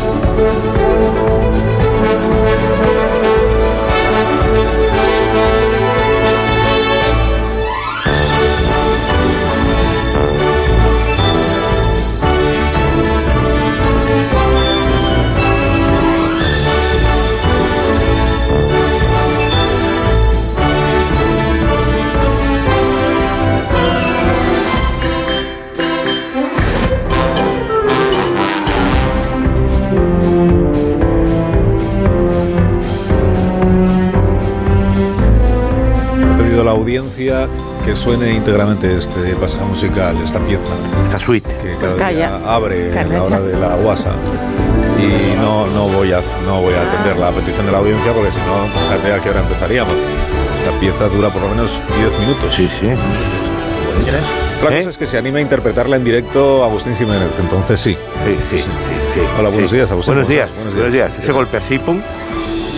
audiencia que suene íntegramente este pasaje musical, esta pieza. Esta suite. Que cada pues día abre en la hora de la guasa. Y no, no, voy a, no voy a atender la petición de la audiencia porque si no, fíjate a qué hora empezaríamos. Esta pieza dura por lo menos 10 minutos. Sí, sí. La cosa es que se anima a interpretarla en directo Agustín Jiménez, entonces sí. Sí, sí, sí. Hola, buenos días, Agustín. Buenos días, buenos días. Buenos días. Ese golpe así, pum,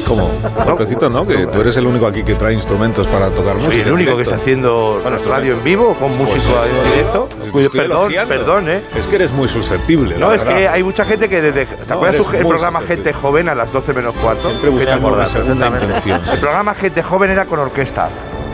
¿Cómo? Golpecito, ¿no? Que tú eres el único aquí que trae instrumentos para tocar música. Soy el único que está haciendo bueno, radio en vivo con pues músico en directo. Pues perdón, perdón, ¿eh? Es que eres muy susceptible. No, es que hay mucha gente que desde. ¿Te acuerdas tú el programa Gente Joven a las 12 menos cuarto? Siempre buscando una segunda intención. El programa Gente Joven era con orquesta.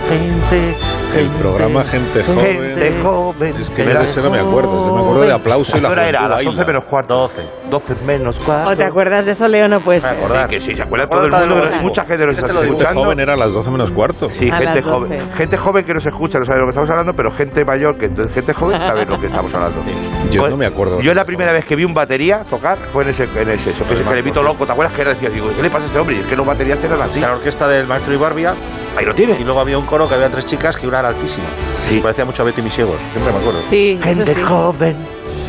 Gente el programa Gente Joven. Gente Joven. Es que yo de ese no me acuerdo. Yo me acuerdo de aplauso y la hora era? A las 11 menos cuarto. 12. 12 menos cuarto. ¿O te acuerdas de eso, Leo? No puede ser. Sí, que sí, se acuerda todo el mundo. Mucha gente lo está escuchando. Gente joven era a las 12 menos cuarto. Sí, gente joven. Gente joven que no se escucha, no sabe de lo que estamos hablando, pero gente mayor que entonces gente joven sabe lo que estamos hablando. Yo no me acuerdo. Yo la primera vez que vi un batería tocar fue en ese, en ese eso, que se le vito loco. ¿Te acuerdas que era? Decía, digo, ¿qué le pasa a este hombre? Y es que los baterías eran así. La orquesta del maestro Ibarbia. Ahí lo tiene. Y luego había un coro que había tres chicas que una era altísima. Sí. Parecía mucho a Betty Misiegos, siempre me acuerdo. Sí, Gente joven.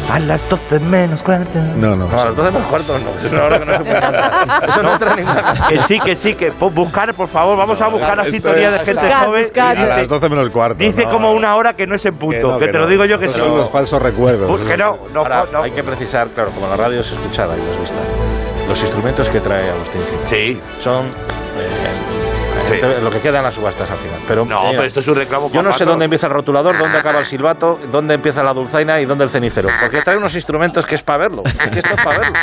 A las 12 menos cuarto. No, no. No, a las 12 menos cuarto no. Es una hora que no se puede cantar. Eso no entra en ninguna Que sí, que sí, que buscar, por favor, vamos a buscar la sintonía de gente joven. A las 12 menos cuarto. Dice como una hora que no es en punto. Que, te lo digo yo que sí. Son los falsos recuerdos. Que no, no, no. Hay que precisar, claro, como la radio es escuchada y no es vista. Los instrumentos que trae Agustín Sí. Son lo que queda en las subastas al final. Pero, no, pero esto es un reclamo. Yo no sé dónde empieza el rotulador, dónde acaba el silbato, dónde empieza la dulzaina y dónde el cenicero. Porque trae unos instrumentos que es para verlo. que esto es para verlo.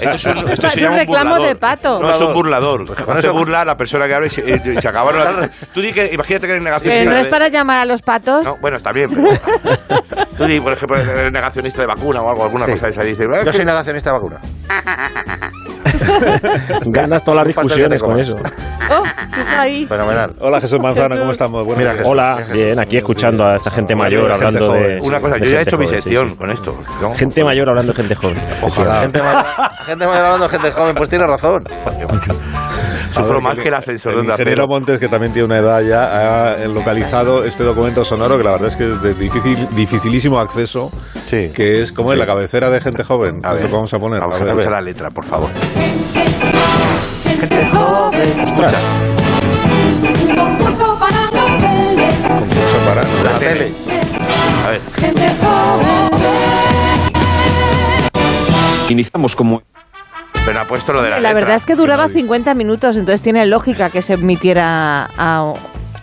Esto es un, esto se llama un reclamo de pato. No, es un burlador. Cuando se burla la persona que habla y se, eh, se acabaron. Tú di que, imagínate que eres negacionista. Pero no es para llamar a los patos. No, bueno, está bien. Pero, tú di, por ejemplo, eres negacionista de vacuna o algo, alguna cosa de esa. Dice, Yo soy negacionista de vacuna. Ganas todas las discusiones con eso. Oh, ahí. Fenomenal. Hola Jesús Manzana, ¿cómo estamos? Bueno, Mira, Hola, bien, aquí escuchando a esta gente mayor hablando de. Una cosa, yo ya he hecho mi sección con esto. Gente mayor hablando de gente joven. Ojalá. Gente mayor, gente mayor hablando de gente joven, pues tiene razón. Sufro más que el ascensor. El ingeniero Montes, que también tiene una edad ya, ha localizado este documento sonoro que la verdad es que es de difícil, dificilísimo acceso. Sí. Que es como en la cabecera de gente joven. A ver, lo vamos a poner. Vamos a, ver. la letra, por favor. Gente joven. Escucha. Concurso para Concurso para la, tele. A ver. Gente joven. Iniciamos como pero ha puesto lo de la La verdad es que duraba 50 minutos, entonces tiene lógica que se emitiera a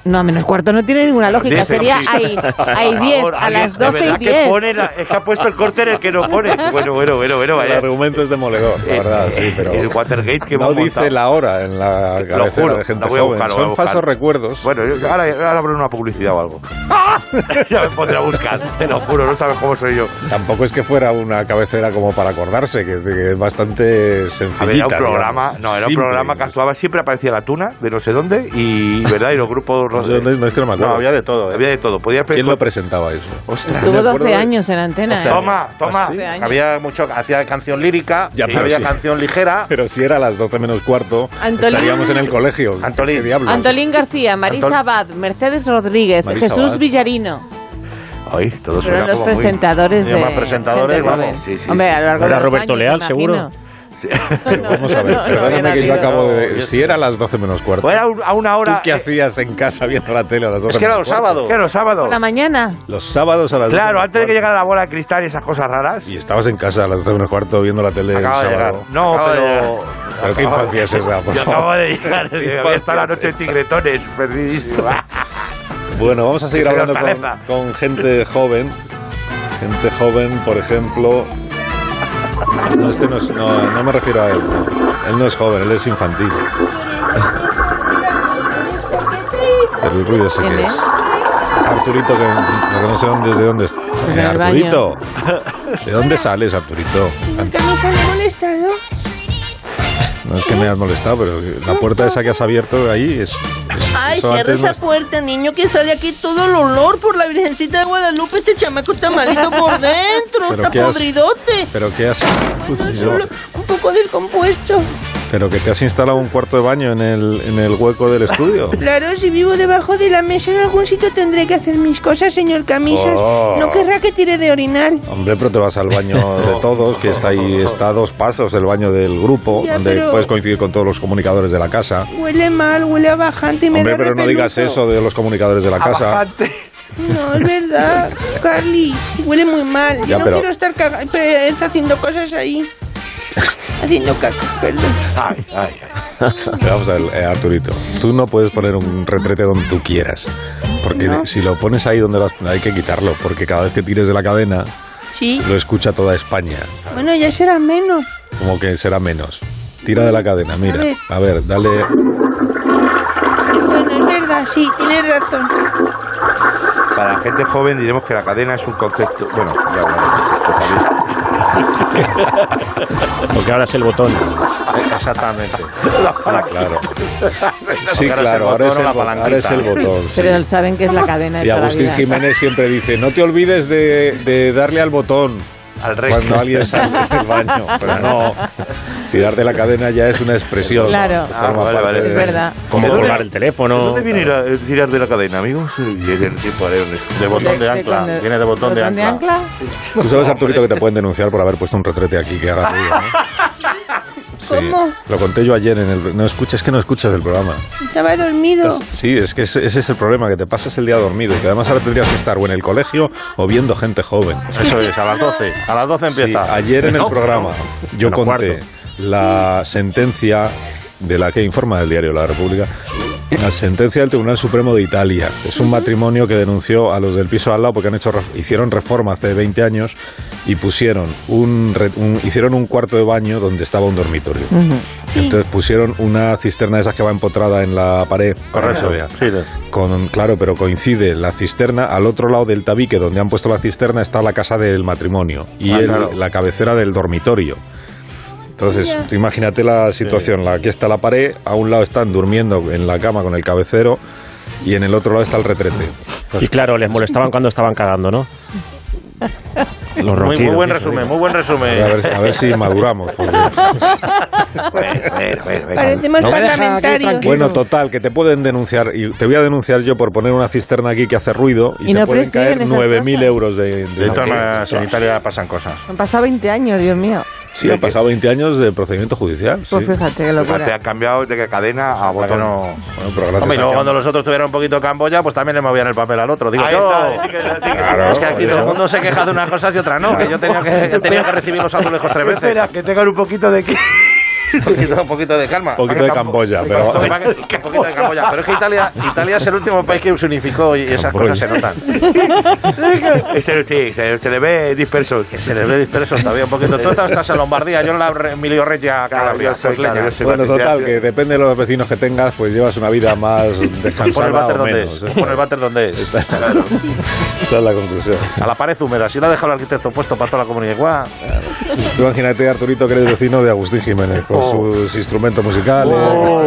no, a menos cuarto no tiene ninguna lógica. Sería hay, hay 10, a las 12 y 10. Que pone es que ha puesto el corte en el que no pone. Bueno, bueno, bueno, bueno. Vaya. El argumento es demoledor, la verdad, sí, pero... El Watergate que No dice la hora en la cabecera de gente joven. Son falsos recuerdos. Bueno, yo, ahora, ahora abro una publicidad o algo. ya me pondré a buscar, te lo juro, no sabes cómo soy yo. Tampoco es que fuera una cabecera como para acordarse, que, es bastante sencillita. Era un programa, no, era un programa que actuaba, siempre aparecía la tuna de no sé dónde y, ¿verdad? Y los grupos no, es que no me acuerdo. No, había de todo. ¿eh? Había de todo. Podía ¿Quién lo presentaba eso? Estuvo 12 años en antena. ¿eh? Toma, toma. Había mucho, hacía canción lírica, ya, había canción ligera. Pero si era a las 12 menos cuarto, estaríamos en el colegio. Antolín. Antolín García, Marisa Abad, Mercedes Rodríguez, Jesús Villarino. Ay, todos Fueron los presentadores de. presentadores, vamos. Sí, sí, Hombre, a lo largo Era Roberto Leal, seguro. vamos a ver, perdóname que yo acabo de. Si era a las 12 menos cuarto. Pues a una hora. ¿Tú qué hacías en casa viendo la tele a las 12 Es que era los sábados. ¿Qué era los sábados? Por la mañana. Los sábados a las 12 Claro, antes de que llegara la bola de cristal y esas cosas raras. Y estabas en casa a las 12 menos cuarto viendo la tele el sábado. No, pero. Pero qué infancia es esa, por Yo acabo de llegar. Había estado la noche en Tigretones, perdidísima. Bueno, vamos a seguir hablando con, con gente joven. Gente joven, por ejemplo, No, este no, es- no, no me refiero a él. no. Él no es joven, él es infantil. Pero el ruido ese que ¿Quién es. es? Es Arturito, que, que no sé dónde, de dónde es. Pues en Eh. Arturito, ¿de dónde sales, Arturito? molestado? No es que me has molestado, pero la puerta esa que has abierto ahí es. es- Ay, cierra no esa es- puerta, niño, que sale aquí todo el olor por la Virgencita de Guadalupe. Este chamaco está malito por dentro, ¿Pero está qué podridote. Pero que has. Bueno, yo- solo un poco descompuesto. Pero que te has instalado un cuarto de baño en el, en el hueco del estudio. Claro, si vivo debajo de la mesa en algún sitio tendré que hacer mis cosas, señor Camisas. Oh. No querrá que tire de orinal. Hombre, pero te vas al baño de todos, que está ahí, está a dos pasos del baño del grupo, Ya, donde pero- puedes coincidir con todos los comunicadores de la casa. Huele mal, huele a bajante y me Hombre, da pero no digas eso de los comunicadores de la casa. No, es verdad, Carly, huele muy mal. Ya, Yo no pero- quiero estar caga- pe- haciendo cosas ahí. Haciendo caca, perdón. Ay, ay, ay. Pero Vamos a ver, eh, Arturito, tú no puedes poner un retrete donde tú quieras. Porque No. si lo pones ahí donde lo has- hay que quitarlo, porque cada vez que tires de la cadena Sí, lo escucha toda España. bueno, ya será menos. Como que será menos. Tira de la cadena, mira. ver. A ver, dale. Bueno, es verdad, sí, tienes razón. Para la gente joven diremos que la cadena es un concepto. Bueno, ya hablaremos. Porque ahora es el botón. Exactamente. Claro. Sí, es el claro, ahora es el, ahora es botón. sí. Pero saben que es la cadena de Y Agustín vida. Jiménez siempre dice, no te olvides de, de darle al botón Al rey. cuando alguien sale del baño. Pero no, tirar de la cadena ya es una expresión. Claro. Ah, forma vale, parte vale. de- Es verdad. Como ¿De dónde- colgar el teléfono. ¿De dónde viene ir a- el tirar de la cadena, amigos? El tiempo de. De botón de De- de ancla. Viene de botón de ancla. Tú sabes, Arturito, que te pueden denunciar por haber puesto un retrete aquí que haga ruido, ¿no? Sí, ¿Cómo? Lo conté yo ayer en el... No escuchas, es que no escuchas el programa. Estaba dormido. Sí, es que ese, ese es el problema, que te pasas el día dormido y que además ahora tendrías que estar o en el colegio o viendo gente joven. Eso es, a las 12. A las 12 Sí, empieza. ayer en el programa yo conté cuarto. la sentencia de la que informa el diario La República, la sentencia del Tribunal Supremo de Italia. Es un matrimonio que denunció a los del piso al lado porque han hecho hicieron reforma hace 20 años y pusieron un, re- un- hicieron un cuarto de baño donde estaba un dormitorio. Entonces pusieron una cisterna de esas que va empotrada en la pared Correcto. Con, claro, pero coincide la cisterna, al otro lado del tabique donde han puesto la cisterna está la casa del matrimonio y Ah, el- claro. la cabecera del dormitorio. Entonces, tú imagínate la situación, la, aquí está la pared, a un lado están durmiendo en la cama con el cabecero y en el otro lado está el retrete. Y claro, les molestaban cuando estaban cagando, ¿no? Los Muy, muy buen resumen, muy buen A resumen. ver, a ver si maduramos. porque- Bueno, bueno, bueno. Parecemos No parlamentarios. Bueno, total, que te pueden denunciar y te voy a denunciar yo por poner una cisterna aquí que hace ruido y, Y te no pueden caer prescriben esas 9.000 cosas. euros de... de- De en Italia pasan cosas. Han pasado 20 años, Dios mío. Sí, han pasado 20 años de procedimiento judicial. Pues sí. fíjate te locura. ha cambiado de que cadena a Para que botón. no... Bueno, pero gracias Hombre, y a luego que- cuando los otros tuvieran un poquito de Camboya, pues también le movían el papel al otro. Digo Ahí yo. está, que- que- Claro, es que aquí todo el mundo se queja de unas cosas y otras no. Que yo tenía que, tenía que recibir los azulejos tres veces. Espera, que tengan un poquito de... Un poquito, un poquito de calma. Un poquito de Camboya, pero... Un poquito de Camboya. Pero es que Italia, Italia es el último país que se unificó y esas Camboya. cosas se notan. Ese, sí, se, se le ve disperso. Se les ve disperso todavía un poquito. Tú estás en Lombardía, yo en la Emilio Regia Calabria. claro, soy Bueno, total, que depende de los vecinos que tengas, pues llevas una vida más Pon el descansada váter o donde menos. es. ¿eh? Pon el váter donde es. Esta es la conclusión. A la pared húmeda. Si lo ha dejado el arquitecto puesto para toda la comunidad. Tú imagínate, Arturito, que eres vecino de Agustín Jiménez, con. Sus instrumentos musicales.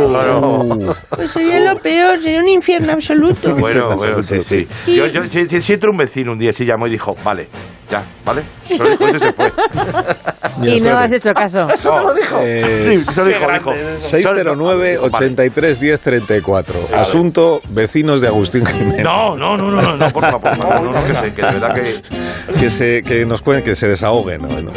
Claro. Uh. Pues sería lo peor, sería un infierno absoluto. Bueno, bueno, sí, sí. Yo, yo, si, si- si entra un vecino un día, sí llamó y dijo, vale, ya, ¿vale? Eso y se fue. Y no has hecho caso. Eso te lo dijo. Eh, Sí, solo dijo, dijo. 609 83 10 34. Asunto vecinos de Agustín Jiménez. No, no, no, no, no, no, por favor, no, no, no, que sé, que de verdad que... Que se que nos cuenten, que se desahoguen. ¿no?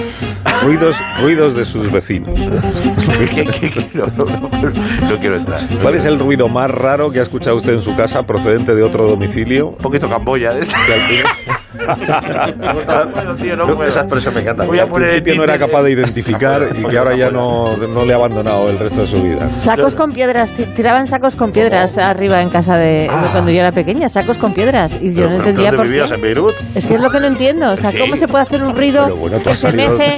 Ruidos, ruidos de sus vecinos. no, no, no, no quiero entrar. ¿Cuál es el ruido más raro que ha escuchado usted en su casa procedente de otro domicilio? Un poquito Camboya. ¿eh? Que puedo, tío, no puedo. Esa expresión me encanta. Voy a poner el principio no era capaz de identificar y que ahora ya no, no le ha abandonado el resto de su vida. Sacos con piedras, ti- tiraban sacos con piedras arriba en casa de, de cuando yo era pequeña, sacos con piedras. Y yo no entendía ¿Dónde por qué. ¿En Beirut? Es que es lo que no entiendo. O sea, Sí. ¿cómo se puede hacer un ruido Pero bueno, que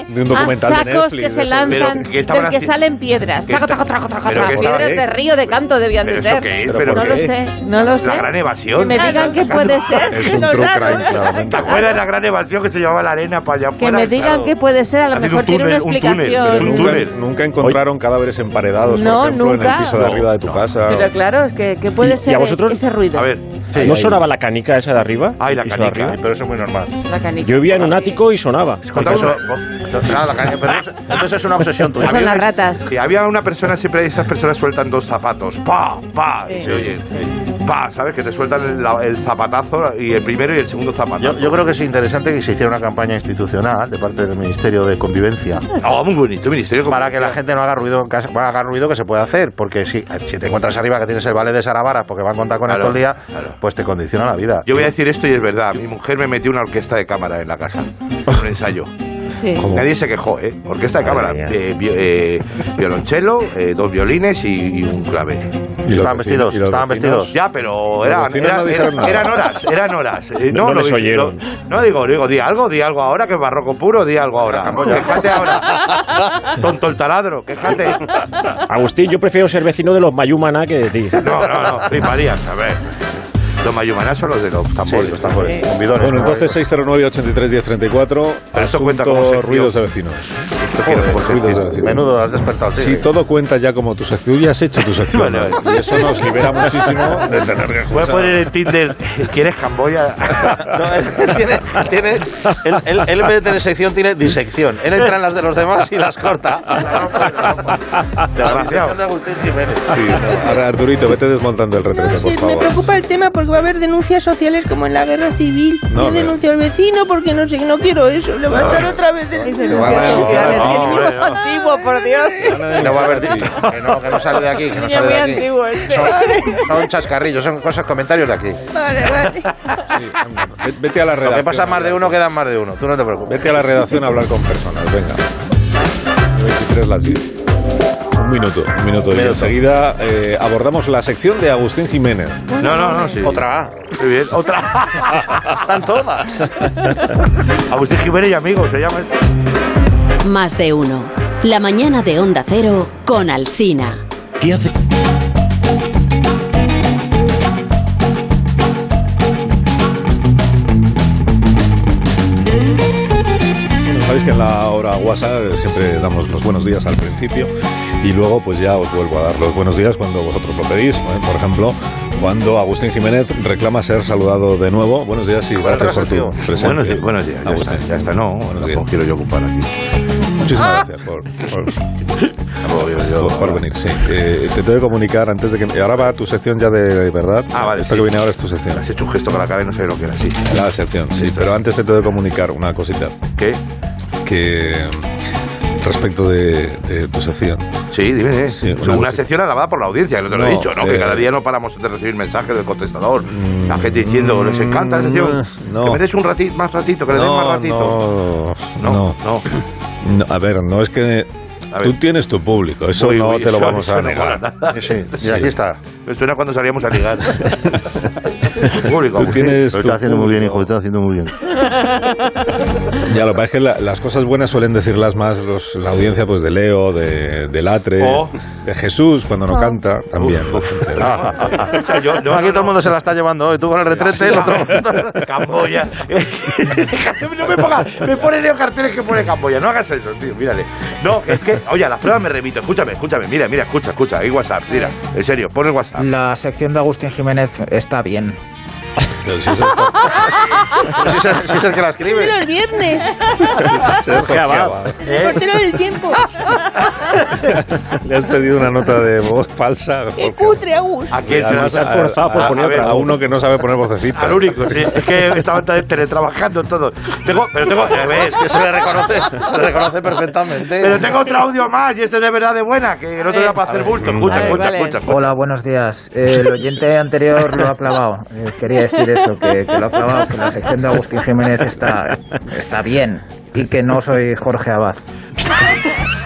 de un a sacos Netflix, que se lanzan Pero, ¿qué estaban del que haciendo? salen piedras? ¿Qué Taco, está- taco, taco, taco, pero taco. qué Piedras de río de canto debían ¿Pero de ser. Pero ¿Pero No ¿por lo sé, no lo sé. La gran evasión. Que me digan que puede ser. Es un No, true crime. ¿Te acuerdas de la gran evasión que se llamaba la arena para allá Que afuera? me digan Claro. que puede ser, a lo mejor un tiene una túnel, un túnel, explicación. es un Nunca, túnel. nunca encontraron cadáveres emparedados, No, por ejemplo, en nunca. el piso de arriba de tu no. casa. Pero claro, es que, que puede ¿Y- y ser a vosotros? ese ruido. A ver, ¿No sonaba la canica esa de arriba? Ay, la ¿El piso de canica. arriba? Pero eso es muy normal. La canica. Yo vivía en un ático y sonaba. La entonces es una obsesión tuya. Son las ratas. Sí, había una persona, siempre esas personas sueltan dos zapatos. ¡Pa! ¡Pa! Y se oye. ¡Pa! ¿Sabes? Que te sueltan el, la- el zapatazo y el primero y el segundo zapatazo. Yo, yo creo que es interesante que se hiciera una campaña institucional de parte del Ministerio de Convivencia Oh, muy bonito, ministerio. de para que la gente no haga ruido en casa, bueno, haga ruido que se puede hacer, porque si, si te encuentras arriba que tienes el ballet de Sarabara porque van a contar con Claro, esto el día, claro. pues te condiciona la vida. Yo voy a decir esto y es verdad. Mi mujer me metió una orquesta de cámara en la casa. Un ensayo. Sí. Nadie se quejó, ¿eh? Orquesta de cámara. Eh, vi- eh, violonchelo, eh, dos violines y, y un clave. ¿Y los Estaban vecinos- vestidos, y estaban vecinos? vestidos. Ya, pero eran, no horas, eran horas. Eh, No- no les vi- oyeron. No, no digo, digo, di algo, di algo ahora, que es barroco puro, di algo ahora. Quejate ahora. Tonto el taladro, quejate. Agustín, yo prefiero ser vecino de los Mayumana que de ti. No, no, no, fliparías, a ver. Los mayumanas son los de los Sí, tambores. los tambores, con bidones. Bueno, ¿no? entonces 609-83-1034, Pero esto cuenta como sección. ruidos de vecinos. Joder, pues, ruidos de vecinos. Menudo, has despertado. sí. Si todo cuenta ya como tu sección, ya has hecho tu sección. Bueno, ¿no? y eso nos libera muchísimo de tener que Voy a poner en Tinder, ¿quieres Camboya? No, él, tiene, tiene, él, él- él en vez de tener sección tiene disección. Él entra en las de los demás y las corta. La Desgraciado. disección de Agustín Jiménez. Sí, no. Ahora, Arturito, vete desmontando el retrete, No, por sí, me favor. preocupa el tema porque va a haber denuncias sociales como en la guerra civil. No, Yo denuncio al vecino porque no sé, no quiero eso. Levantar otra vez el... Te van a denunciar social, a ti. es No, antiguo, por Dios. No va a haber que no, que no sale de aquí, que no sale de aquí. antiguo este. Son, son chascarrillos, son cosas, comentarios de aquí. Vale, vale. Sí, anda. Ve- Vete a la Lo redacción. que pasa más de uno quedan más de uno. Tú no te preocupes. Vete a la redacción a hablar con personas, venga. 23 las 10. Un minuto, un minuto. Y enseguida eh, abordamos la sección de Agustín Jiménez. No, no, no, sí. Otra A. Muy bien, otra. Están todas. Agustín Jiménez y amigos, se llama esto. Más de uno. La mañana de Onda Cero con Alsina. ¿Qué hace? Sabéis que en la hora guasa eh, siempre damos los buenos días al principio y luego pues ya os vuelvo a dar los buenos días cuando vosotros lo pedís. ¿eh? Por ejemplo, cuando Agustín Jiménez reclama ser saludado de nuevo. Buenos días y gracias por tu presencia. Buenos días, buenos días. Ya está, ya está, no, no quiero yo ocupar aquí. Muchísimas gracias por, venir. Sí. Eh, te tengo que comunicar antes de que... Ahora va tu sección ya de verdad. Ah, vale, Esto sí. que viene ahora es tu sección. Has hecho un gesto con la cara y no sé lo que era así. La sección, sí. Pero antes te tengo que comunicar una cosita. ¿Qué? Que respecto de, de tu sección. Sí, dime. eh. Sí, una, una- sección alabada por la audiencia, no te lo he No, dicho, ¿no? Que eh, cada día no paramos de recibir mensajes del contestador. Mm, la gente diciendo, les encanta la sección. no. Que me des un ratito, más ratito, que le des más ratito. no, no, no. A ver, no es que tú tienes tu público, eso no te lo eso- vamos a negar. Sí, sí. Y aquí está. Me suena cuando salíamos a ligar. Público, Tú Agustín. tienes Lo está haciendo muy bien, hijo. Lo está haciendo muy bien. Ya, lo que pasa es que la- las cosas buenas suelen decirlas más los- la audiencia pues de Leo, de, de Latre, Oh. de Jesús cuando no canta, también. Yo- yo- aquí todo el mundo se la está llevando hoy. Tú con el retrete, el otro. Camboya. no me pongas, me pone Leo carteles que pone Camboya. No hagas eso, tío, mírale. No, es que, oye, a las pruebas me remito. Escúchame, escúchame. Mira, mira, escucha, escucha. Hay WhatsApp, mira. En serio, pon el WhatsApp. La sección de Agustín Jiménez está bien. Pero si eso Si es el- si es el que la Es de escribe. los viernes. es Sergio Abad. El portero del tiempo. Le has pedido una nota de voz falsa. Qué Jorge. cutre, Agus. ¿A quién se Además, has forzado por a- poner a, otra a uno que no sabe poner vocecita. Al único, sí. Es que estaban teletrabajando todo. Tengo, pero tengo, eh, ves, Es que se le reconoce, se le reconoce perfectamente. pero tengo otro audio más y este de verdad de buena, que el otro era para hacer bulto. Escucha, escucha, escucha. Hola, buenos días. Eh, el oyente anterior lo ha clavado. Eh, quería decir eso, que, que lo ha clavado, que la sección de Agustín Jiménez está, está bien y que no soy Jorge Abad.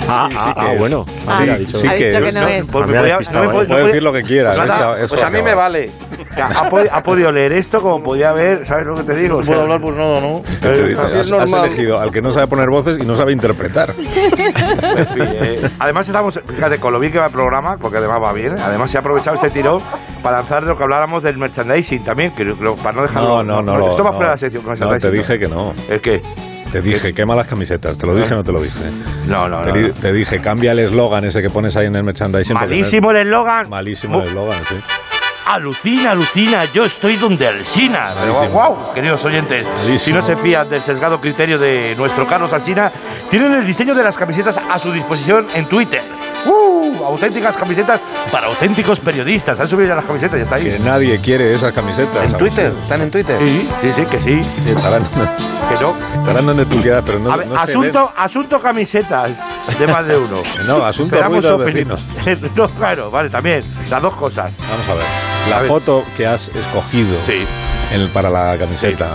Ah, Sí, sí ah, que ah, es. bueno. Sí, Ah, mira, ha sí dicho- que ha dicho es. que no es. Pues Me me despistado, no me ¿eh? Puede no decir lo que quiera. Nada, eso- eso Pues a mí acaba. me vale. ha, ha podido leer esto como podía ver, ¿sabes lo que te digo? O sea, Puedo hablar, pues nada, ¿no? Te digo, Así has, es elegido al que no sabe poner voces y no sabe interpretar. eh, además estamos, fíjate, con lo bien que va el programa, porque además va bien, además se ha aprovechado ese tirón para lanzar de lo que habláramos del merchandising también, que lo- para no dejarlo... No, no, no. esto no, va fuera de la sección No, te dije que no. ¿El qué? Te dije, quema las camisetas. Te lo dije o no te lo dije. No, no, Te, no. te dije, cambia el eslogan ese que pones ahí en el merchandising. Malísimo el eslogan. Malísimo el eslogan, sí. Alucina, alucina, yo estoy donde Alcina. Wow, queridos oyentes, Malísimo. si no se fían del sesgado criterio de nuestro Carlos Alsina, tienen el diseño de las camisetas a su disposición en Twitter. Auténticas camisetas para auténticos periodistas. Han subido ya las camisetas, ya está ahí. Que nadie quiere esas camisetas. ¿En Twitter? ¿Están en Twitter? Sí, sí, sí, que sí. Sí, estarán, Que no. estarán donde tú quieras, pero no, A ver, no se asunto, asunto camisetas de más de uno. No, asunto ruido vecinos. no, claro, vale, también. Las dos cosas. Vamos a ver. La A ver. foto que has escogido Sí. en el- para la camiseta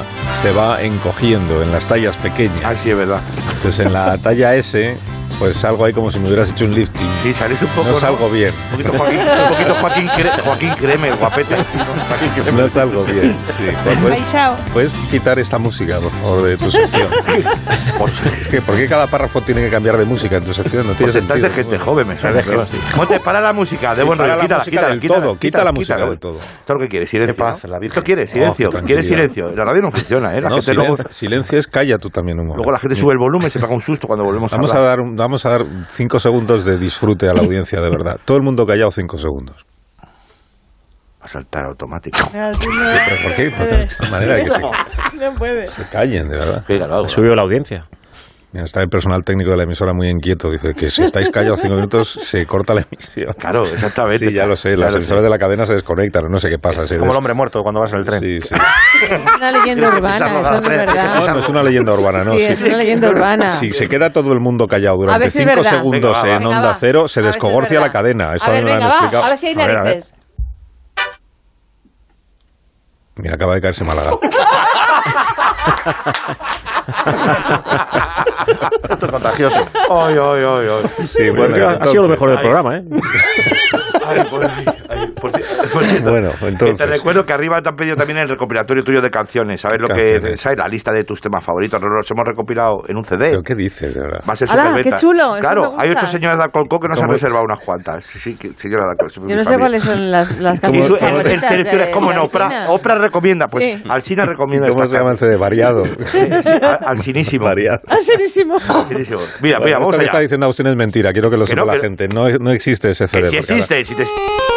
se va encogiendo en las tallas pequeñas. Ay, sí, es verdad. Entonces en la talla S, pues salgo ahí como si me hubieras hecho un lifting. Sí, salís un poco. No salgo bien. Un poquito Joaquín, un poquito Joaquín, Cre- Joaquín Creme, guapete. Joaquín Creme. No salgo bien. Sí. Pues, Ay, chao. ¿Puedes quitar esta música, por favor, de tu sección? Es que, ¿por qué cada párrafo tiene que cambiar de música en tu sección? No tiene Pues estás sentido. de gente joven, me de pero- gente. Monte, para la música, de Sí, buen rollo. la Quítala, música quítala, del quítala, todo, quita la música del todo. Esto es lo que quieres, silencio. Qué la Virgen. Esto quiere, silencio. Oh, qué quiere tranquilidad. silencio. La radio no funciona, ¿eh? La No, gente luego, silencio, es calla tú también un luego la gente sube el volumen y se pega un susto cuando volvemos Vamos a a, hablar. dar, un- vamos a dar cinco segundos de disfrute a la audiencia, de verdad. Todo el mundo callado cinco segundos. a saltar automático. ¿Pero por qué? Porque de esa manera de que se, No puede. se callen, de verdad. Ha subido la audiencia. Está el personal técnico de la emisora muy inquieto. Dice que si estáis callados cinco minutos se corta la emisión. Claro, exactamente. Sí, ya lo sé. Ya Las lo emisoras de la cadena se desconectan no sé qué pasa. Como el hombre muerto cuando vas en el tren. Sí, sí. Es una leyenda urbana, eso no es verdad. No, no es una leyenda urbana, no. Sí, es una leyenda urbana. si se queda todo el mundo callado durante si cinco verdad. segundos Venga, va, en Venga, onda va. cero, se si descogorcia la cadena. Esto a ver, me lo han venga, va, explicado. a ver si hay A ver, a ver. narices. Mira, acaba de caerse Málaga. Esto es contagioso. Ay, ay, ay, ay. Sí, Bueno, bueno, ha sido lo mejor del Ay. programa, ¿eh? Ay, por, ay, por ci- por cierto, Bueno, entonces. te recuerdo que arriba te han pedido también el recopilatorio tuyo de canciones. ¿Sabes lo que. ¿sabes? La lista de tus temas favoritos. Los hemos recopilado en un CD. ¿Pero qué dices, de verdad? Va a ser ¡Hala, superventa. qué chulo! Claro, hay ocho señoras de Alcolco que nos han reservado unas cuantas. Sí, señora de Alcolco. Yo no sé cuáles son las, las Y canciones su- el, el ¿cómo de no? Oprah. Oprah recomienda. Pues Sí. Alsina recomienda ¿Cómo esta se llama el CD? Variado. Sí, sí, al- Alsinísimo. Variado. Serísimo. Alsinísimo. Mira, Bueno, mira, vamos esto que allá. está diciendo Agustín es mentira. Quiero que lo sepa no, la gente. No, no existe ese CD. Sí ahora- existe. Si te...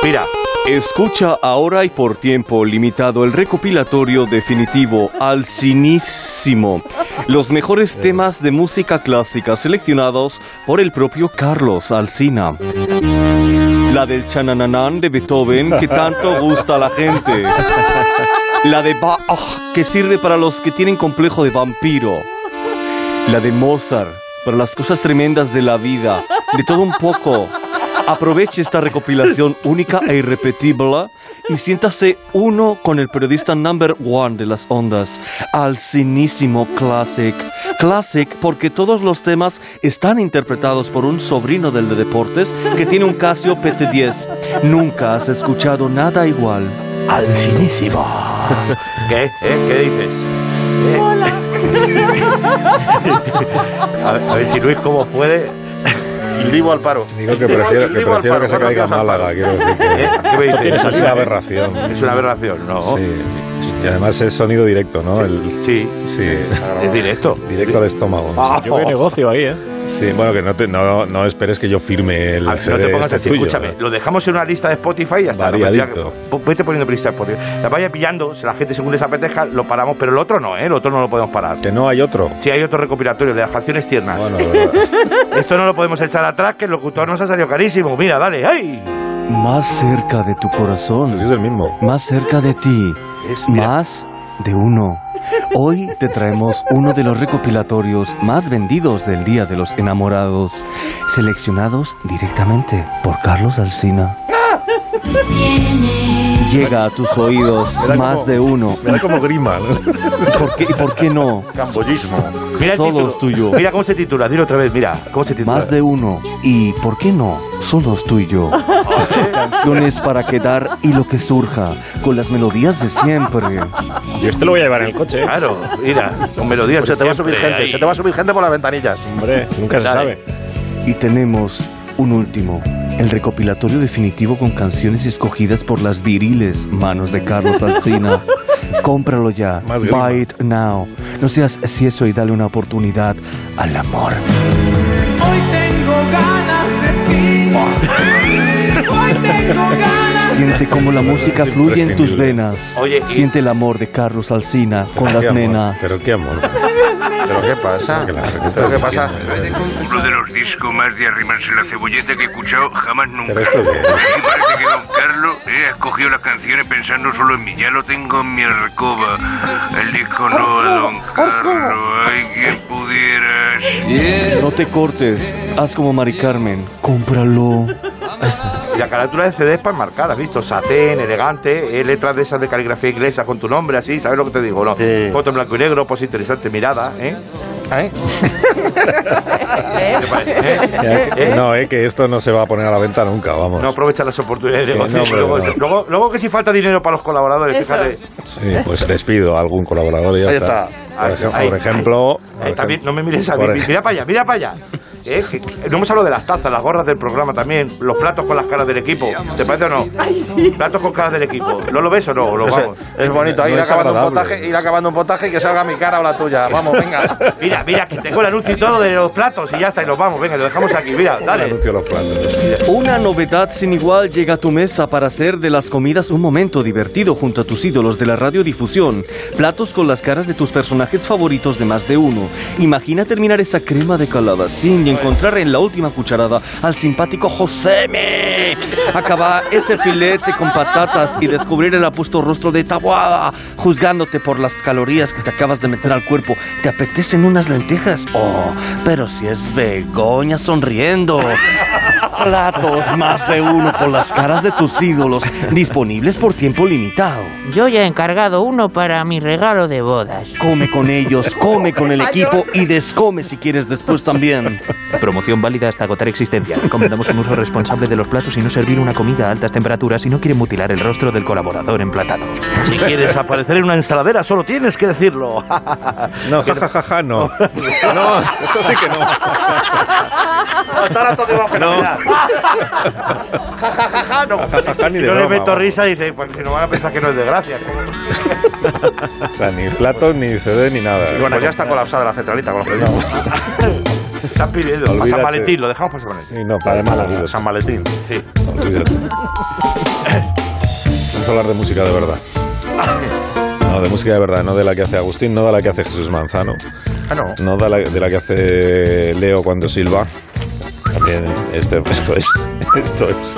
Mira, Escucha ahora y por tiempo limitado el recopilatorio definitivo Alcinísimo. Los mejores temas de música clásica seleccionados por el propio Carlos Alsina. La del Chanananán de Beethoven que tanto gusta a la gente. La de Bach que sirve para los que tienen complejo de vampiro. La de Mozart para las cosas tremendas de la vida. De todo un poco. Aproveche esta recopilación única e irrepetible y siéntase uno con el periodista number one de las ondas, Alcinísimo Classic. Classic porque todos los temas están interpretados por un sobrino del de deportes que tiene un Casio PT10. Nunca has escuchado nada igual. Alsinísimo. ¿Qué? ¿Eh? ¿Qué dices? a, ver, a ver si Luis, ¿cómo puede? El divo al paro. Digo que prefiero, que, prefiero paro, que se caiga Málaga. Quiero decir que ¿Eh? ¿Qué me dices? tiene es una aberración. Es una aberración, ¿no? Sí. Y además es sonido directo, ¿no? El, Sí, sí. es directo. Directo al estómago. Ah, Yo veo negocio ahí, ¿eh? Sí, bueno, que no, te- no, no esperes que yo firme el A ver, CD no te pongas este así, tuyo. escúchame. ¿eh? Lo dejamos en una lista de Spotify y ya está. no Variadito. po- Vete poniendo lista de Spotify. La vaya pillando, si la gente según les apetezca, lo paramos, pero el otro no, ¿eh? El otro no lo podemos parar. Que no hay otro. Si hay otro recopilatorio de las canciones tiernas. Bueno. Esto no lo podemos echar atrás, que el locutor nos ha salido carísimo. Mira, dale, ¡ay! Más cerca de tu corazón. Pues es el mismo. Más cerca de ti. Es-. Más de uno. Hoy te traemos uno de los recopilatorios más vendidos del Día de los Enamorados, seleccionados directamente por Carlos Alsina. Llega a tus oídos Me da más como- de uno. Me da como grima. ¿no? ¿Y por qué, y por qué no? Cambollismo. Mira el Solo título. es tuyo. Mira cómo se titula, dilo otra vez, mira, cómo se titula. Más de uno. ¿Y por qué no? Somos tú y yo. Canciones para quedar y lo que surja, con las melodías de siempre. Yo este lo voy a llevar en el coche. ¿eh? Claro, mira, con melodías. Se te va a subir gente, ahí. se te va a subir gente por las ventanillas. Hombre, nunca se sabe. Y tenemos un último, el recopilatorio definitivo con canciones escogidas por las viriles manos de Carlos Alsina. Cómpralo ya. Más. Buy it now. No seas eso y dale una oportunidad al amor. Hoy tengo ganas de ti. Hoy tengo ganas. Siente cómo la música fluye en tus venas. Oye, y- Siente el amor de Carlos Alsina con las nenas. Pero qué amor. ¿Pero qué pasa? ¿Qué ¿Pero qué pasa? Uno de los discos más de arrimarse la cebolleta que he escuchado jamás nunca. Pero esto qué es? Sí parece que Don Carlos eh, ha escogido las canciones pensando solo en mí. Ya lo tengo en mi alcoba. El disco no Don Carlos. Ay, quien pudieras. No te cortes. Haz como Mari Carmen. Cómpralo. La carátula de CD es para marcar, ¿has visto? Satén, elegante, eh, letras de esas de caligrafía inglesa con tu nombre, así, ¿sabes lo que te digo? No? Sí. Foto en blanco y negro, pues interesante, mirada, ¿eh? ¿Eh? ¿Qué te parece, eh? ¿Eh? No, eh, que esto no se va a poner a la venta nunca, vamos. No aprovechas las oportunidades de Que negocio. no, luego, no. luego, luego que si falta dinero para los colaboradores, Eso. fíjate. Sí, pues despido a algún colaborador y ya Ahí está. está. Por, ejemplo... Eh, por también, ejem- no me mires a mí, mira para allá, mira para allá. Eh, no hemos hablado de las tazas, las gorras del programa también, los platos con las caras del equipo. ¿Te parece o no? Platos con caras del equipo. ¿No lo ves o no? Lo Ese- vamos. es bonito, No ir, es acabando un potaje, ir acabando un potaje y que salga mi cara o la tuya. Vamos, venga. Mira, mira, que tengo el anuncio y todo de los platos y ya está, y nos vamos. Venga, lo dejamos aquí. Mira, dale. Anuncio los platos. Una novedad sin igual llega a tu mesa para hacer de las comidas un momento divertido junto a tus ídolos de la radiodifusión. Platos con las caras de tus personajes favoritos de más de uno. Imagina terminar esa crema de calabacín y encontrar en la última cucharada al simpático Joseme. Acabar ese filete con patatas y descubrir el apuesto rostro de Tabuada juzgándote por las calorías que te acabas de meter al cuerpo. ¿Te apetecen unas lentejas? Oh, pero si es Begoña sonriendo. Platos más de uno con las caras de tus ídolos, disponibles por tiempo limitado. Yo ya he encargado uno para mi regalo de bodas. Come con ellos, come con el equipo y descome si quieres después también. Promoción válida hasta agotar existencia. Recomendamos un uso responsable de los platos y no servir una comida a altas temperaturas si no quiere mutilar el rostro del colaborador emplatado. Si quieres aparecer en una ensaladera, solo tienes que decirlo. No, jajajaja, no. No, eso sí que no. Hasta ahora todo iba fenomenal. Ja, ja, ja, ja, no. Jajaja, ni Si de no le meto vamos. risa, dice, pues si no van a pensar que no es de gracia. O sea, ni platos, ni Ni nada. Pues ya está colapsada la centralita con los pedidos. Están pidiendo. Para. San Valentín, lo dejamos para San Valentín. Sí, no, para olvídate. San Valentín. Sí. Olvídate. Vamos a hablar de música de verdad. No, de música de verdad, no de la que hace Agustín, no de la que hace Jesús Manzano, Ah, no. no de la, de la que hace Leo cuando silba. También este, esto es. Esto es.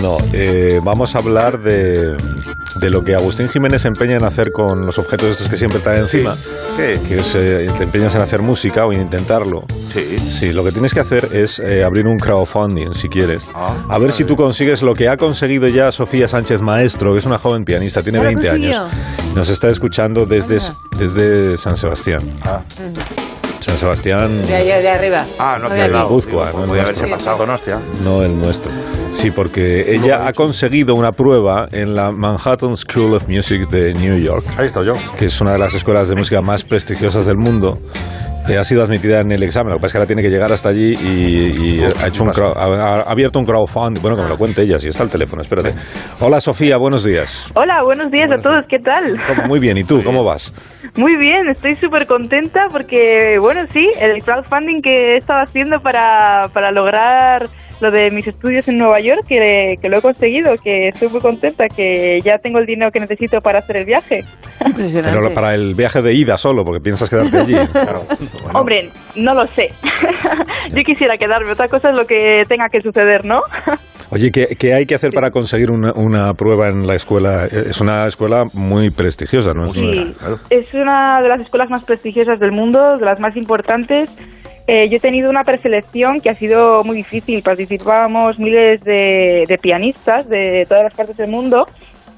No, eh, vamos a hablar de, de lo que Agustín Jiménez se empeña en hacer con los objetos estos que siempre trae encima. ¿Qué? Que es, eh, te empeñas en hacer música o en intentarlo. Sí. Sí, lo que tienes que hacer es eh, abrir un crowdfunding, si quieres. Ah, a ver si tú consigues lo que ha conseguido ya Sofía Sánchez Maestro, que es una joven pianista, tiene ¿Ya lo 20 consiguió? años. Nos está escuchando desde, desde San Sebastián. San Sebastián, De allá de arriba. Ah, no, de. Guipúzcoa, haberse pasado no el nuestro. Sí, porque ella ha conseguido una prueba en la Manhattan School of Music de New York. Ahí estoy yo. que es una de las escuelas de música más prestigiosas del mundo. Eh, ha sido admitida en el examen, lo que pasa es que ahora tiene que llegar hasta allí y, y ha, hecho un crowd- ha, ha abierto un crowdfunding. Bueno, que me lo cuente ella, si está el teléfono, espérate. Hola Sofía, buenos días. Hola, buenos días a todos, ¿qué tal? ¿Cómo? Muy bien, ¿y tú? ¿Cómo vas? Muy bien, estoy súper contenta porque, bueno, sí, el crowdfunding que he estado haciendo para, para lograr lo de mis estudios en Nueva York, que, que lo he conseguido, que estoy muy contenta, que ya tengo el dinero que necesito para hacer el viaje. Impresionante. Pero para el viaje de ida solo, porque piensas quedarte allí. Claro. Hombre, no lo sé. Yo quisiera quedarme, otra cosa es lo que tenga que suceder, ¿no? Oye, ¿qué, qué hay que hacer para conseguir una, una prueba en la escuela? Es una escuela muy prestigiosa, ¿no? Sí, es una de las escuelas más prestigiosas del mundo, de las más importantes. Eh, yo he tenido una preselección que ha sido muy difícil. Participábamos miles de, de pianistas de todas las partes del mundo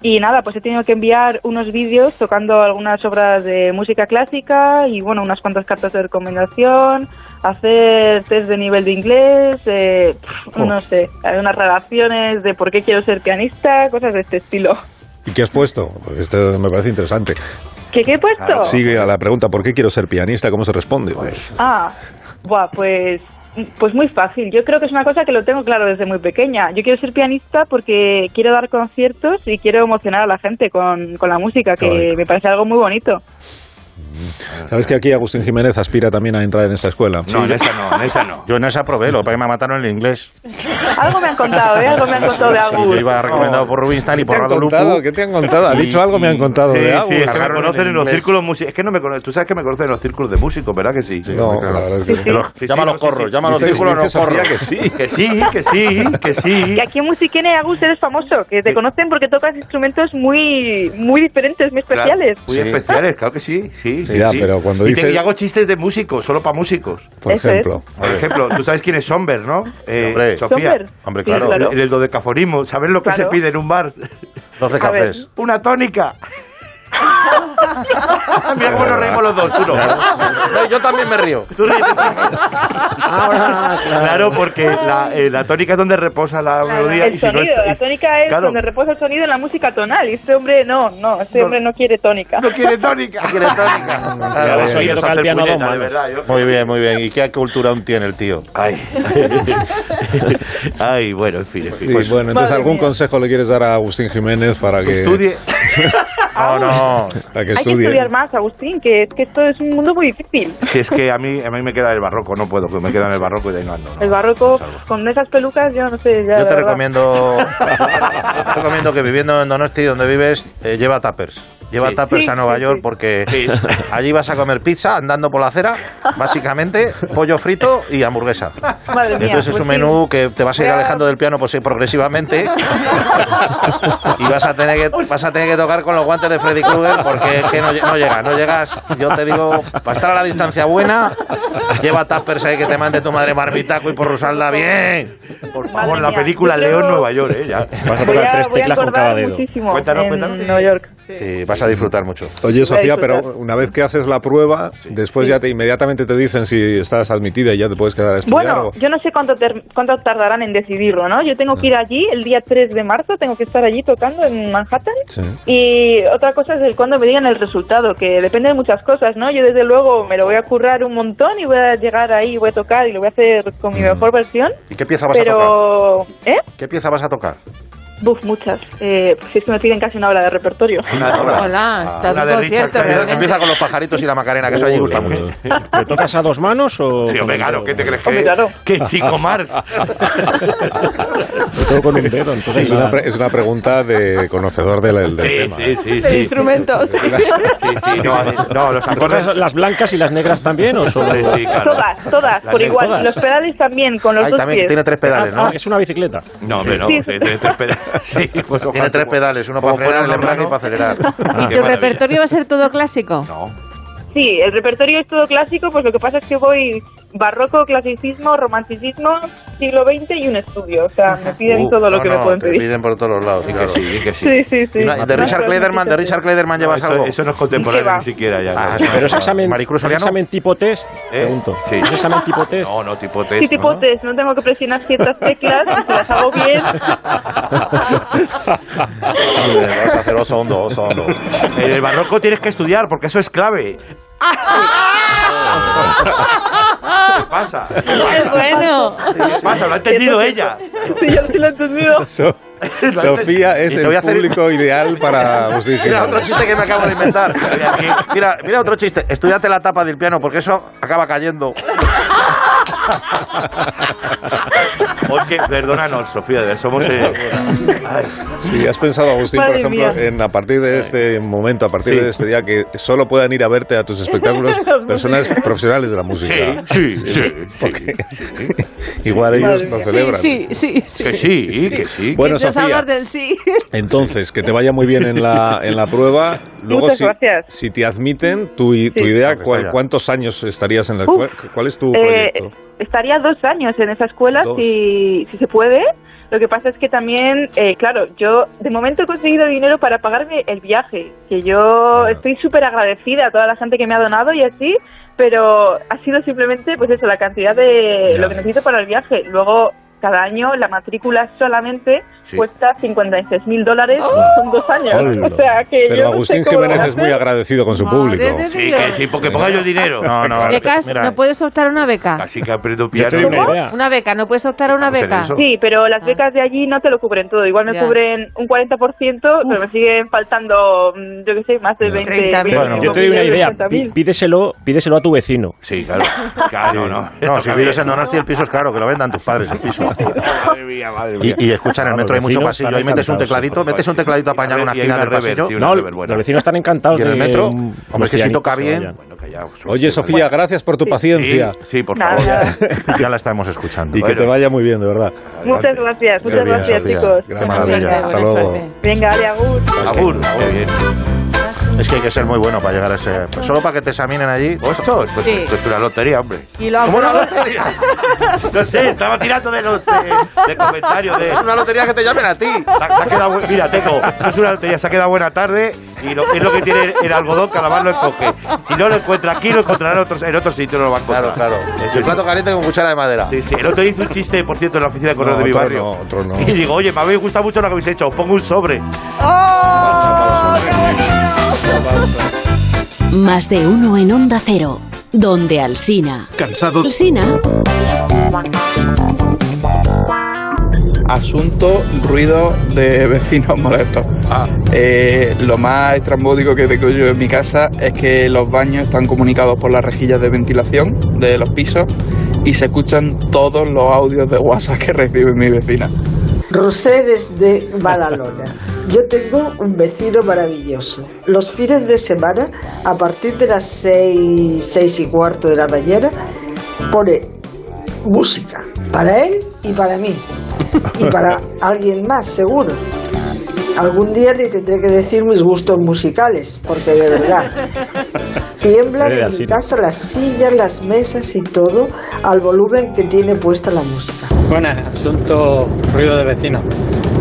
y nada, pues he tenido que enviar unos vídeos tocando algunas obras de música clásica y bueno, unas cuantas cartas de recomendación, hacer test de nivel de inglés, eh, pf, Oh. no sé, unas relaciones de por qué quiero ser pianista, cosas de este estilo. ¿Y qué has puesto? Porque esto me parece interesante. ¿Qué, qué he puesto? Sigue a la pregunta, ¿por qué quiero ser pianista? ¿Cómo se responde? Pues, Ah, buah, pues, pues muy fácil. Yo creo que es una cosa que lo tengo claro desde muy pequeña. Yo quiero ser pianista porque quiero dar conciertos y quiero emocionar a la gente con, con la música, que Correcto. me parece algo muy bonito. ¿Sabes que aquí Agustín Jiménez aspira también a entrar en esta escuela? No, en esa no, en esa no. Yo en esa probé, lo que me mataron en el inglés. Algo me han contado, ¿eh? Algo me han contado de Sí, Agus. yo iba recomendado por Rubinstein y ¿Qué por te han Rado contado? Lupu. ¿Qué te han contado? Ha dicho algo, me han contado Sí, de sí, Agus. es que me conocen en los círculos musicales. Es que no me conocen. Tú sabes que me conocen en los círculos de músicos, ¿verdad que sí? No, Sí, sí. Sí, Llámalos sí, no, corros, sí, llámalos Dice- círculos, Sofía corros. que sí. Que sí, que sí, que sí. Y aquí en Musiquene, Agus, eres famoso, que te conocen porque tocas instrumentos muy, muy diferentes, muy especiales. Muy especiales, claro que sí, sí, sí. Ya, sí. pero cuando y, te- dices- y hago chistes de músicos, solo para músicos. Por Eso es. ejemplo. Por ejemplo, tú sabes quién es Somber, ¿no? Eh, Hombre. Sofía. Somber. Hombre, Sí, claro. claro. En el dodecafonismo, ¿sabes lo que Claro. se pide en un bar? 12 A ver. cafés. Una tónica. Mira cómo nos reímos los dos, tú no. No, yo también me río. Tú ríete. Ahora, Claro, porque la, eh, la tónica es donde reposa la melodía. El y si no sonido, es- la tónica es Claro. donde reposa el sonido en la música tonal. Y este hombre no, no, este No. hombre no quiere tónica. No quiere tónica. ¿Quiere tónica? Claro, tocar el piano puñeta, de verdad, yo- Muy bien, muy bien. ¿Y qué cultura aún tiene el tío? Ay. Ay, bueno, en fin, en fin. Sí, Pues, bueno, entonces algún mía. consejo le quieres dar a Agustín Jiménez para que estudie. No, no. para que Hay que estudiar más, Agustín, que es que esto es un mundo muy difícil. Si es que a mí, a mí me queda el barroco, no puedo, que me queda en el barroco y de no, no, no. El barroco, con esas pelucas, yo no sé, ya. Yo te recomiendo, te recomiendo que viviendo en Donosti, donde vives, eh, lleva tuppers. Lleva Sí. tuppers Sí, a Nueva sí, York sí. porque Sí. allí vas a comer pizza andando por la acera, básicamente pollo frito y hamburguesa. Madre mía, Entonces es pues un sí. menú que te vas a ir alejando del piano pues, progresivamente y vas a tener que vas a tener que tocar con los guantes de Freddy Krueger porque es que no, lle- no llegas, no llegas. Yo te digo, para estar a la distancia buena, lleva tuppers ahí que te mande tu madre marmitaco y por Rusalda bien. Por Madre favor, la mía, película yo Leo en creo- Nueva York, ¿eh? Ya. Vas a Voy tocar a, tres teclas con cada dedo. Cuéntanos, en cuéntanos. Nueva York. Sí, vas a disfrutar mucho. Oye, Sofía, pero una vez que haces la prueba, después ya te inmediatamente te dicen si estás admitida y ya te puedes quedar a estudiar. Bueno, o- yo no sé cuánto, ter- cuánto tardarán en decidirlo, ¿no? Yo tengo que ir allí el día 3 de marzo, tengo que estar allí tocando en Manhattan. Sí. Y otra cosa es el cuando me digan el resultado, que depende de muchas cosas, ¿no? Yo desde luego me lo voy a currar un montón y voy a llegar ahí, voy a tocar y lo voy a hacer con mi mejor versión. ¿Y qué pieza vas a tocar? Pero, ¿eh? ¿Qué pieza vas a tocar? Buf, muchas. Eh, pues es que me piden casi una hora de repertorio. Hola, estás Una un de Richard realmente. Empieza con los pajaritos y la macarena, que eso allí gusta mucho. ¿Te tocas a dos manos o.? Sí, hombre, claro, ¿qué te crees que claro. Que chico Mars. Tengo con un dedo, entonces. Es una, pre- es una pregunta de conocedor del, del Sí, tema. sí, sí, De sí. instrumentos. Sí, sí, no, no, los ¿Te acordes... las blancas y las negras también o solo.? Sí, sí, claro. Todas, todas, Las por de igual. todas. Los pedales también, con los Ahí dos también pies. tiene tres pedales, Ah, ¿no? que es una bicicleta. No, hombre, no. Tiene tres pedales. Sí, pues Tiene ojalá tres tú- pedales, uno para frenar, el embrague y para acelerar. ¿Y Qué tu maravilla. repertorio va a ser todo clásico? No. Sí, el repertorio es todo clásico, pues lo que pasa es que voy barroco, clasicismo, romanticismo, siglo XX y un estudio. O sea, me piden Uh, todo lo No, que no, me pueden te pedir. piden por todos los lados, claro. sí, que sí. Sí, sí, sí. Y no, de Richard Clayderman, de Richard Clayderman llevas eso, algo. eso no es contemporáneo ni siquiera ya. Ah, Pero es examen, Maricruz ¿es Soriano. examen tipo test, ¿Eh? pregunto. Sí. ¿Es examen tipo test? No, no, tipo test. Sí, tipo ¿no? test, no tengo que presionar ciertas teclas, si las hago bien, Vas a hacer oso hondo, oso hondo. En el barroco tienes que estudiar porque eso es clave. ¿Qué pasa? ¡Qué bueno! ¿Qué pasa? Lo ha entendido ella. sí, yo sí lo he entendido. So- Sofía es el hacer- público ideal para Agustín Mira otro chiste que me acabo de inventar. Mira, mira, mira otro chiste. Estudiate la tapa del piano porque eso acaba cayendo. Oye, perdónanos, Sofía, somos... eh, ay. Sí, has pensado, Agustín, por Madre ejemplo, mía. en a partir de este momento, a partir Sí. de este día, que solo puedan ir a verte a tus espectáculos Los personas profesionales de la música. Sí, sí, sí. Porque igual ellos Madre lo celebran. Sí, sí, sí. Que sí, que sí. Bueno, Sofía, hablar del sí. entonces, que te vaya muy bien en la, en la prueba. Luego, Muchas si, gracias. si te admiten, tu, i- tu Sí. idea, ¿cuál-. ¿cuántos años estarías en la Uf. ¿Cuál es tu Eh, proyecto? Estaría dos años en esa escuela si, si se puede. Lo que pasa es que también, eh, claro, yo de momento he conseguido dinero para pagarme el viaje, que yo estoy súper agradecida a toda la gente que me ha donado y así, pero ha sido simplemente, pues eso, la cantidad de Ya. lo que necesito para el viaje. Luego, cada año la matrícula solamente Sí. cuesta 56 mil dólares, son dos años. Hola. O sea que Pero yo no Agustín sé cómo lo Jiménez es muy agradecido con su público. de Sí, que sí, porque ponga yo el dinero. No, no. Becas, mira, ¿no puedes optar a una beca? Así que aprendo piano. una. Una beca, ¿no puedes optar a una beca? Sí, pero las becas de allí no te lo cubren todo. Igual me Ya. cubren un 40%, pero me siguen faltando, mm, yo qué sé, más de 20 30.000. Bueno, Yo te doy una idea. 30.000. Pí- Pídeselo, pídeselo a tu vecino. Sí, claro. Claro, no. No, si vives en Donosti, el piso es caro, que lo vendan tus padres el piso. Madre mía, madre mía. Y, y escucha, en el metro hay mucho pasillo. Ahí metes un tecladito, metes un tecladito apañado en una esquina del pasillo. No, los vecinos están encantados. ¿Y en el de, metro? Hombre, es que si toca bien. Oye, Sofía, gracias por tu paciencia. Sí, por favor. Ya la estamos escuchando. Y que te vaya muy bien, de verdad. Muchas gracias, muchas gracias, chicos. Qué Muchas maravilla. gracias, Hasta luego. Venga, Ale, agur. Agur, muy bien. Es que hay que ser muy bueno para llegar a ese. Solo para que te examinen allí. Esto, pues, Sí. esto es una lotería, hombre. Y lo ¿Cómo una lotería? No sé, estaba tirando de los de, de comentarios de. Es una lotería que te llamen a ti. Se ha, se ha quedado, mira, tengo, esto es una lotería, se ha quedado buena tarde y lo, es lo que tiene el algodón que Calamar lo escoge. Si no lo encuentra aquí, lo encontrará en otros sitios, no lo va a encontrar. Claro, claro. Es el plato caliente con cuchara de madera. Sí, sí. El otro hice un chiste, por cierto, en la oficina de correo No, de mi otro barrio. no, otro no. Y digo, oye, me habéis gustado mucho lo que habéis hecho, os pongo un sobre. Más de uno en Onda Cero, donde Alsina. Cansado. Alsina. Asunto ruido de vecinos molestos. Eh, lo más estrambótico que tengo yo en mi casa es que los baños están comunicados por las rejillas de ventilación de los pisos y se escuchan todos los audios de WhatsApp que recibe mi vecina. Rosé desde Badalona. Yo tengo un vecino maravilloso. Los fines de semana, a partir de las seis, seis y cuarto de la mañana, pone música para él y para mí. Y para alguien más, seguro. Algún día le tendré que decir mis gustos musicales, porque de verdad. Tiemblan en mi así. casa las sillas, las mesas y todo al volumen que tiene puesta la música. Buenas, asunto ruido de vecinos.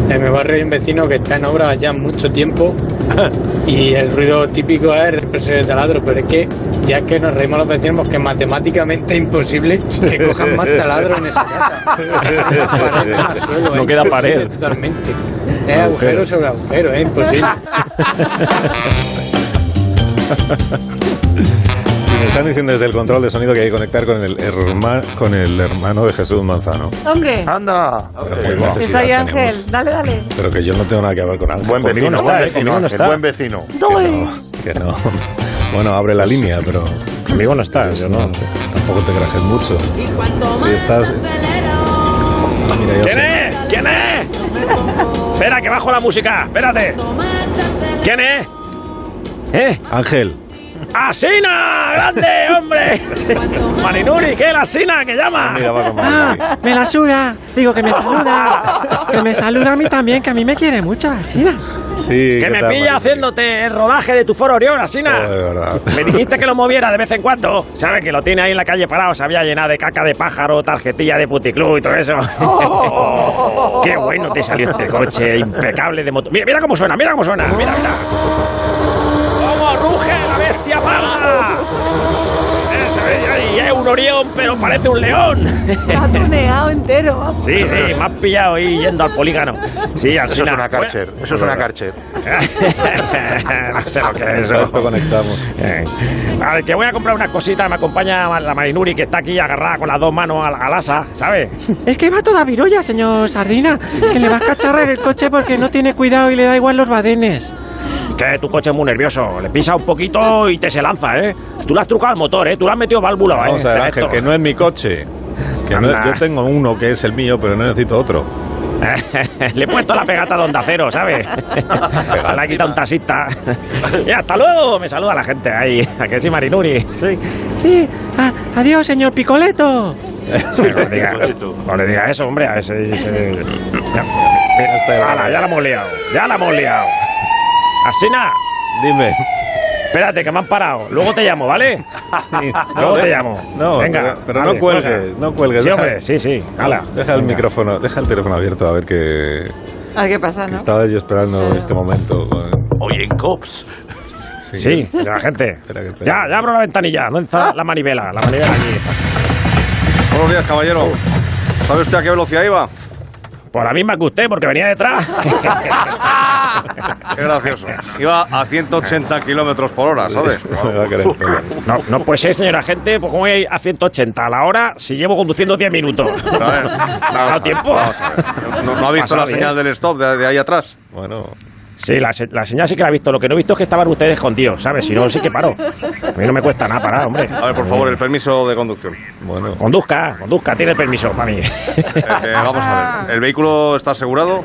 En mi barrio hay un vecino que está en obra ya mucho tiempo y el ruido típico es el expreso de taladro, pero es que ya es que nos reímos los vecinos porque matemáticamente es imposible que cojan más taladro en esa casa. No queda pared. Totalmente. Es agujero sobre agujero, es imposible. Y me están diciendo desde el control de sonido que hay que conectar con el, herma- con el hermano de Jesús Manzano. Hombre, Anda. Pero qué está necesidad ahí tenemos. Ángel. Dale, dale. Pero que yo no tengo nada que ver con Ángel. Buen vecino, no buen está, ¿eh? vecino, Conmigo no Ángel, está. buen vecino. Que no, que no. Bueno, abre la línea, pero Conmigo no estás, pues yo no. tampoco te grajes mucho. Si estás... Ah, mira, yo ¿Quién sé. Espera, que bajo la música. Espérate. ¿Quién es? ¿Eh? Ángel. ¡Asina! ¡Grande, hombre! Marinuri, ¿qué? ¡La Sina que llama! Con Ah, me la suda. Digo que me saluda. Que me saluda a mí también, que a mí me quiere mucho, Alsina. Sí, Que ¿qué me tal, pilla haciéndote el rodaje de tu foro Orión, Asina. Oh, de verdad. Me dijiste que lo moviera de vez en cuando. ¿Sabes? Que lo tiene ahí en la calle parado. Se había llenado de caca de pájaro, tarjetilla de puticlub y todo eso. Qué bueno te salió este coche impecable de moto. Mira, mira cómo suena, mira cómo suena. Mira, mira. ¡Cómo ruge la bestia parda! Eso, es un Orión, pero parece un león. Está tuneado entero. Sí, sí, me has pillado ahí yendo al polígono. Sí, así Eso es una Karcher. Eso es una Karcher. no sé lo que es A eso. esto conectamos. Eh, Vale, que voy a comprar una cosita, me acompaña la Marinuri que está aquí agarrada con las dos manos al, al asa, ¿sabes? Es que va toda virolla, señor Sardina. Que le va a cacharrar el coche porque no tiene cuidado y le da igual los badenes. Que tu coche es muy nervioso, le pisa un poquito y te se lanza, ¿eh? Tú le has trucado el motor, ¿eh? Tú le has metido válvula, ¿eh? Vamos a ver, Ángel, que no es mi coche. Que no- Anda. yo tengo uno que es el mío, pero no necesito otro. Le he puesto la pegata de Onda Cero, ¿sabes? Se la ha quitado un taxista. Y hasta luego, me saluda la gente ahí. ¿A que sí, Marinuri? Sí. Sí, ah, adiós, señor Picoleto. No le diga, no le diga eso, hombre. A ese, ese- Ya, Ala, ya la hemos liado. Ya la hemos liado. Asina. Dime. Espérate, que me han parado. Luego te llamo, ¿vale? Luego No, te llamo. No, Venga. pero, pero vale, no cuelgues, cuelga. no cuelgues. Sí, deja- hombre, sí, sí. Hala. Deja el micrófono, deja el teléfono abierto a ver que, A ver qué pasa, que ¿no? estaba yo esperando este momento. Hoy en COPS. Sí, la gente. Espera que te- Ya, ya abro la ventanilla. ¿Dónde está la manivela? La manivela aquí. Buenos días, caballero. ¿Sabe usted a qué velocidad iba? Por la misma que usted, porque venía detrás. Qué gracioso. Iba a 180 kilómetros por hora, ¿sabes? No, no puede ser, señora gente, pues como voy a 180 a la hora si llevo conduciendo 10 minutos. A ver, ¿Me ha vamos dado a ver, tiempo? vamos a ver. ¿No, no ha visto Pasa la bien. señal del stop de, de ahí atrás? Bueno, Sí, la, se- la señal sí que la he visto. Lo que no he visto es que estaban ustedes escondidos, ¿sabes? Si no, sí que paro. A mí no me cuesta nada parar, hombre. A ver, por favor, el permiso de conducción. bueno. Conduzca, conduzca, tiene el permiso para mí. Eh, vamos a ver. ¿El vehículo está asegurado?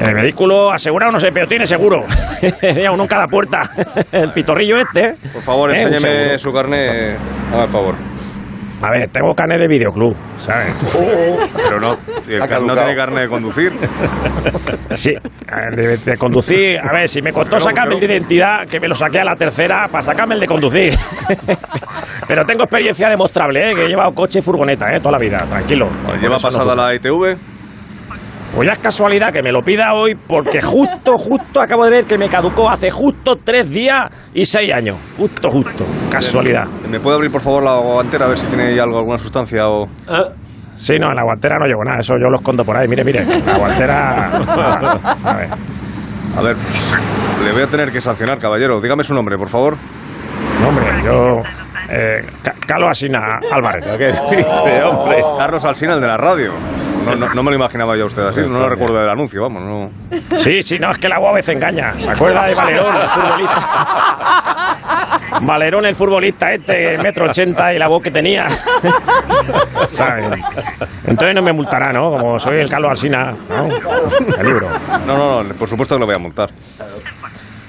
El vehículo asegurado no sé, pero tiene seguro. Uno en cada puerta. El pitorrillo este. Por favor, Eh, enséñeme su carnet. Haga el favor. A ver, tengo carnet de videoclub, ¿sabes? Pero no, el no tiene carnet de conducir. Sí, de, de conducir. A ver, si me costó sacarme el de identidad, que me lo saqué a la tercera para sacarme el de conducir. Pero tengo experiencia demostrable, ¿eh? que he llevado coche y furgoneta, ¿eh? toda la vida, tranquilo. Vale, ¿Lleva no pasada sufro. la ITV? Pues ya es casualidad que me lo pida hoy, porque justo, justo acabo de ver que me caducó hace justo tres días y seis años. Justo, justo. Casualidad. ¿Me puede abrir, por favor, la guantera a ver si tiene ahí algo, alguna sustancia o...? Sí, no, en la guantera no llevo nada, eso yo lo escondo por ahí. Mire, mire, la guantera. A ver, pues, le voy a tener que sancionar, caballero. Dígame su nombre, por favor. No, hombre, yo. Eh, Ca- Carlos Asina Álvarez. ¿Qué dice, hombre? Carlos Alsina, el de la radio. No, no- no me lo imaginaba yo a usted así, no lo recuerdo del anuncio, vamos, no... Sí, sí, no, es que la UAV se engaña. ¿Se acuerda de Valerón, el futbolista? Valerón, el futbolista este, metro ochenta y la voz que tenía. Entonces no me multará, ¿no? Como soy el Carlos Alsina. No, no, no, por supuesto que lo voy a multar.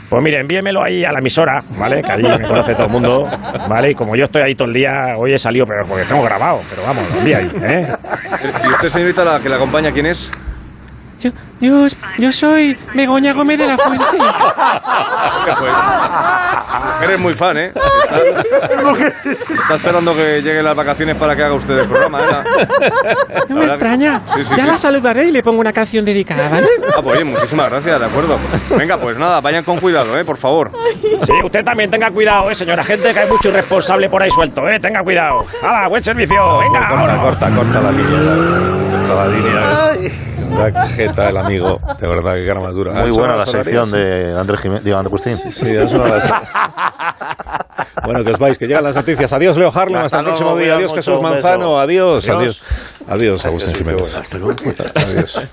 Pues mire, envíemelo ahí a la emisora, ¿vale? Que allí me conoce todo el mundo, ¿vale? Y como yo estoy ahí todo el día, hoy he salido, pero porque tengo grabado, pero vamos, lo envía ahí, ¿eh? ¿Y usted, señorita, la que le acompaña, quién es? Yo, yo, yo soy Begoña Gómez de la Fuente. Pues, eres muy fan, ¿eh? Está, está esperando que lleguen las vacaciones para que haga usted el programa, ¿eh? La- No me extraña. Sí, sí, ya sí. la saludaré y le pongo una canción dedicada, ¿vale? Ah, pues oye, muchísimas gracias, de acuerdo. Venga, pues nada, vayan con cuidado, ¿eh? Por favor. Sí, usted también tenga cuidado, ¿eh, señora gente? Que hay mucho irresponsable por ahí suelto, ¿eh? Tenga cuidado. ¡Hala, buen servicio! ¡Venga, corta, corta, corta la línea. la- Corta la línea. La jeta, el amigo. De verdad, qué cara más dura. Muy ¿Han buena la sección de Andrés Jiménez, digo, Andrés Agustín. Sí, sí, eso no las- Bueno, que os vais, que llegan las noticias. Adiós, Leo Harlem. Hasta, Hasta el próximo luego, día. Adiós, Jesús. Manzano. Adiós, Adiós. adiós. Adiós, Agustín Jiménez. Adiós.